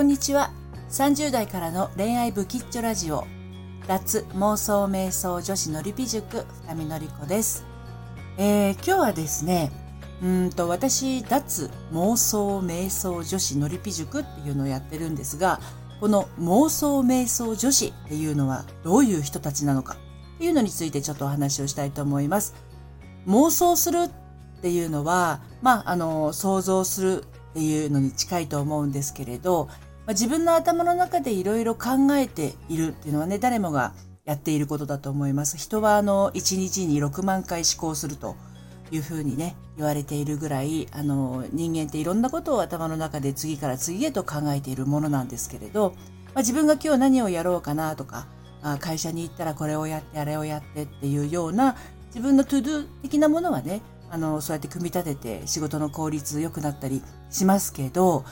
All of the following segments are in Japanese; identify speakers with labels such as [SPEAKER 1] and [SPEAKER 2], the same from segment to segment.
[SPEAKER 1] こんにちは。30代からの恋愛ブキッチョラジオ。脱妄想瞑想女子のりぴ塾深見のりこです。えー、今日はですね、うんと私、脱妄想瞑想女子のりぴ塾っていうのをやってるんですが、この妄想瞑想女子っていうのはどういう人たちなのかっていうのについてちょっとお話をしたいと思います。妄想するっていうのは、まあ、あの、想像するっていうのに近いと思うんですけれど、まあ、自分の頭の中でいろいろ考えているっていうのはね、誰もがやっていることだと思います。人はあの、1日に6万回思考するというふうにね、言われているぐらい、あの、人間っていろんなことを頭の中で次から次へと考えているものなんですけれど、まあ、自分が今日何をやろうかなとか、あ会社に行ったらこれをやってあれをやってっていうような自分のトゥドゥ的なものはね、あの、そうやって組み立てて仕事の効率良くなったりしますけど、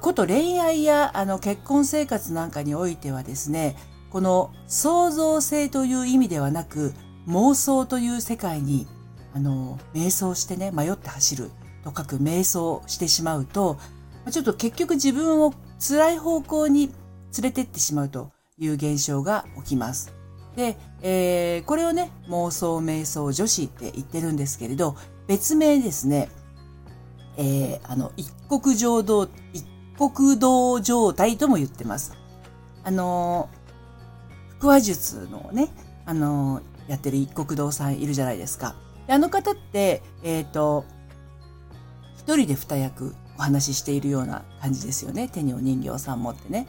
[SPEAKER 1] こと恋愛やあの結婚生活なんかにおいてはですね、この創造性という意味ではなく、妄想という世界に、あの、瞑想してね、迷って走ると書く瞑想してしまうと、ちょっと結局自分を辛い方向に連れてってしまうという現象が起きます。で、えー、これをね、妄想瞑想女子って言ってるんですけれど、別名ですね、えー、あの、一国浄土、一国道状態とも言ってます。あの、腹話術のね、あの、やってる一国道さんいるじゃないですか。あの方って、えっ、ー、と、一人で二役お話ししているような感じですよね。手にお人形さん持ってね。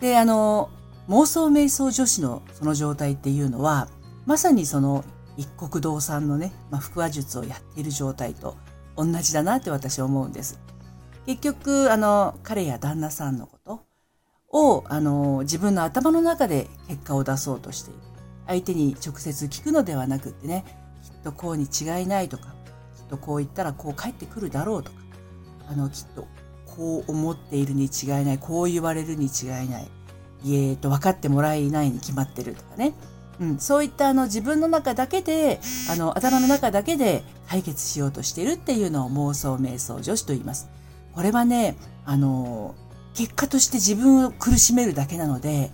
[SPEAKER 1] で、あの、妄想瞑想女子のその状態っていうのは、まさにその一国堂さんのね、まあ、腹話術をやっている状態と同じだなって私は思うんです。結局、あの、彼や旦那さんのことを、あの、自分の頭の中で結果を出そうとしている。相手に直接聞くのではなくってね、きっとこうに違いないとか、きっとこう言ったらこう返ってくるだろうとか、あの、きっとこう思っているに違いない、こう言われるに違いない、えっと、分かってもらえないに決まってるとかね。うん、そういったあの自分の中だけで、あの頭の中だけで解決しようとしているっていうのを妄想瞑想女子と言います。これはね、あの、結果として自分を苦しめるだけなので、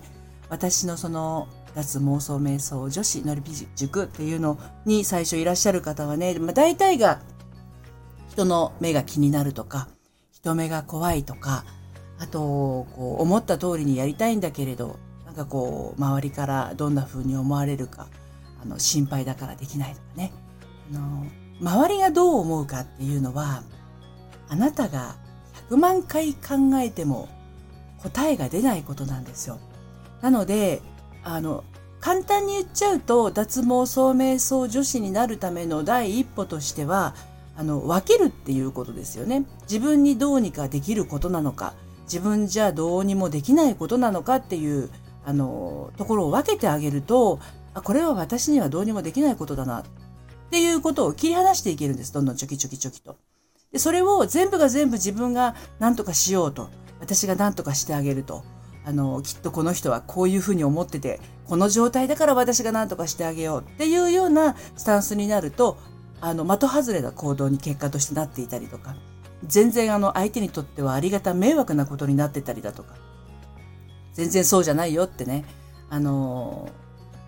[SPEAKER 1] 私のその脱妄想瞑想女子のりぴ塾っていうのに最初いらっしゃる方はね、まあ、大体が人の目が気になるとか、人目が怖いとか、あと、こう思った通りにやりたいんだけれど、なんかこう周りからどんな風に思われるかあの心配だからできないとかね。あの周りがどう思うかっていうのはあなたが100万回考えても答えが出ないことなんですよ。なのであの簡単に言っちゃうと脱毛聡瞑想女子になるための第一歩としてはあの分けるっていうことですよね。自分にどうにかできることなのか自分じゃどうにもできないことなのかっていうあの、ところを分けてあげると、あ、これは私にはどうにもできないことだな、っていうことを切り離していけるんです。どんどんチョキチョキチョキと。で、それを全部が全部自分が何とかしようと、私が何とかしてあげると。あの、きっとこの人はこういうふうに思ってて、この状態だから私が何とかしてあげようっていうようなスタンスになると、あの、的外れな行動に結果としてなっていたりとか、全然あの、相手にとってはありがた迷惑なことになってたりだとか、全然そうじゃないよってね、あの、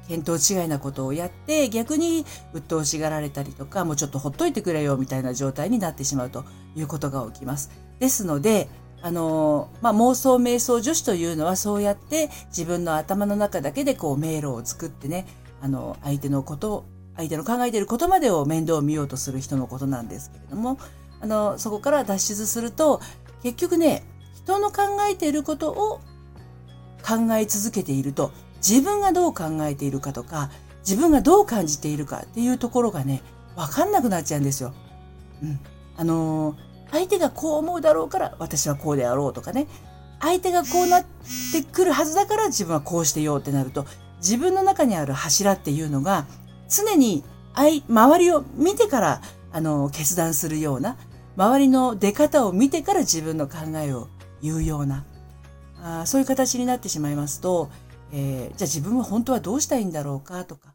[SPEAKER 1] 見当違いなことをやって逆に鬱陶しがられたりとかもうちょっとほっといてくれよみたいな状態になってしまうということが起きます。ですので、あの、まあ、妄想瞑想女子というのはそうやって自分の頭の中だけでこう迷路を作ってね、あの、相手のこと、相手の考えていることまでを面倒を見ようとする人のことなんですけれども、あの、そこから脱出すると、結局ね、人の考えていることを考え続けていると、自分がどう考えているかとか、自分がどう感じているかっていうところがね、わかんなくなっちゃうんですよ。うん。あのー、相手がこう思うだろうから私はこうであろうとかね。相手がこうなってくるはずだから自分はこうしてようってなると、自分の中にある柱っていうのが常に周りを見てから、あの、決断するような、周りの出方を見てから自分の考えを言うような、あそういう形になってしまいますと、えー、じゃあ自分は本当はどうしたいんだろうかとか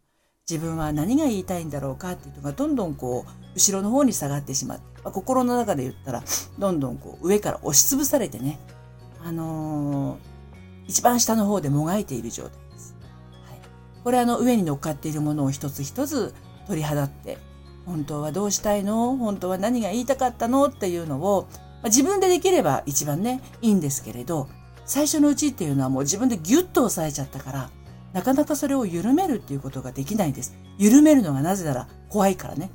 [SPEAKER 1] 自分は何が言いたいんだろうかっていうのがどんどんこう後ろの方に下がってしまって、まあ、心の中で言ったらどんどんこう上から押しつぶされてねあのー、一番下の方でもがいている状態です。はい、これあの上に乗っかっているものを一つ一つ取り払って、本当はどうしたいの？本当は何が言いたかったの？っていうのを、まあ、自分でできれば一番ね、いいんですけれど、最初のうちっていうのはもう自分でギュッと押さえちゃったから、なかなかそれを緩めるっていうことができないんです。緩めるのがなぜなら怖いからね。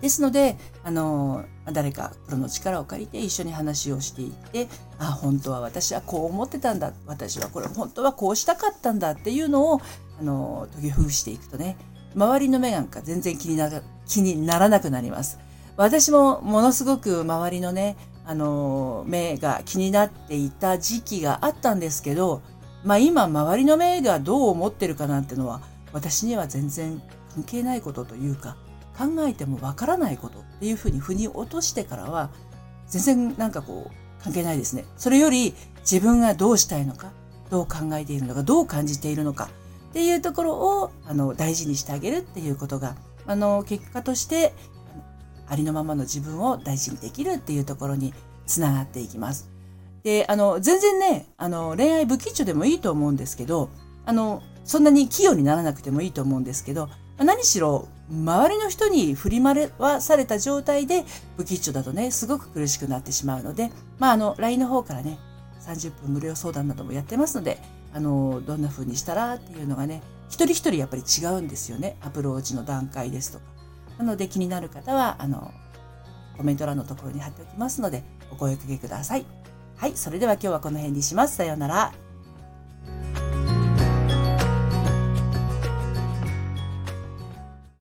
[SPEAKER 1] ですので、あの、誰かプロの力を借りて一緒に話をしていって、あ、本当は私はこう思ってたんだ。私はこれ本当はこうしたかったんだっていうのを、あの、研ぎほぐしていくとね、周りの目なんか全然気にな気にならなくなります。私もものすごく周りのね、あの、目が気になっていた時期があったんですけど、まあ今周りの目がどう思ってるかなんてのは私には全然関係ないことというか、考えてもわからないことっていうふうに腑に落としてからは、全然なんかこう、関係ないですね。それより自分がどうしたいのか、どう考えているのか、どう感じているのかっていうところを、あの、大事にしてあげるっていうことが、あの、結果として、ありのままの自分を大事にできるっていうところにつながっていきます。で、あの、全然ね、あの、恋愛不吉祥でもいいと思うんですけど、あの、そんなに器用にならなくてもいいと思うんですけど、何しろ周りの人に振り回された状態で不吉祥だとね、すごく苦しくなってしまうので、まあ、あの、LINE の方からね、30分無料相談などもやってますので、あの、どんな風にしたらっていうのがね、一人一人やっぱり違うんですよね。アプローチの段階ですとか。なので気になる方は、あの、コメント欄のところに貼っておきますので、お声掛けください。はい、それでは今日はこの辺にします。さようなら。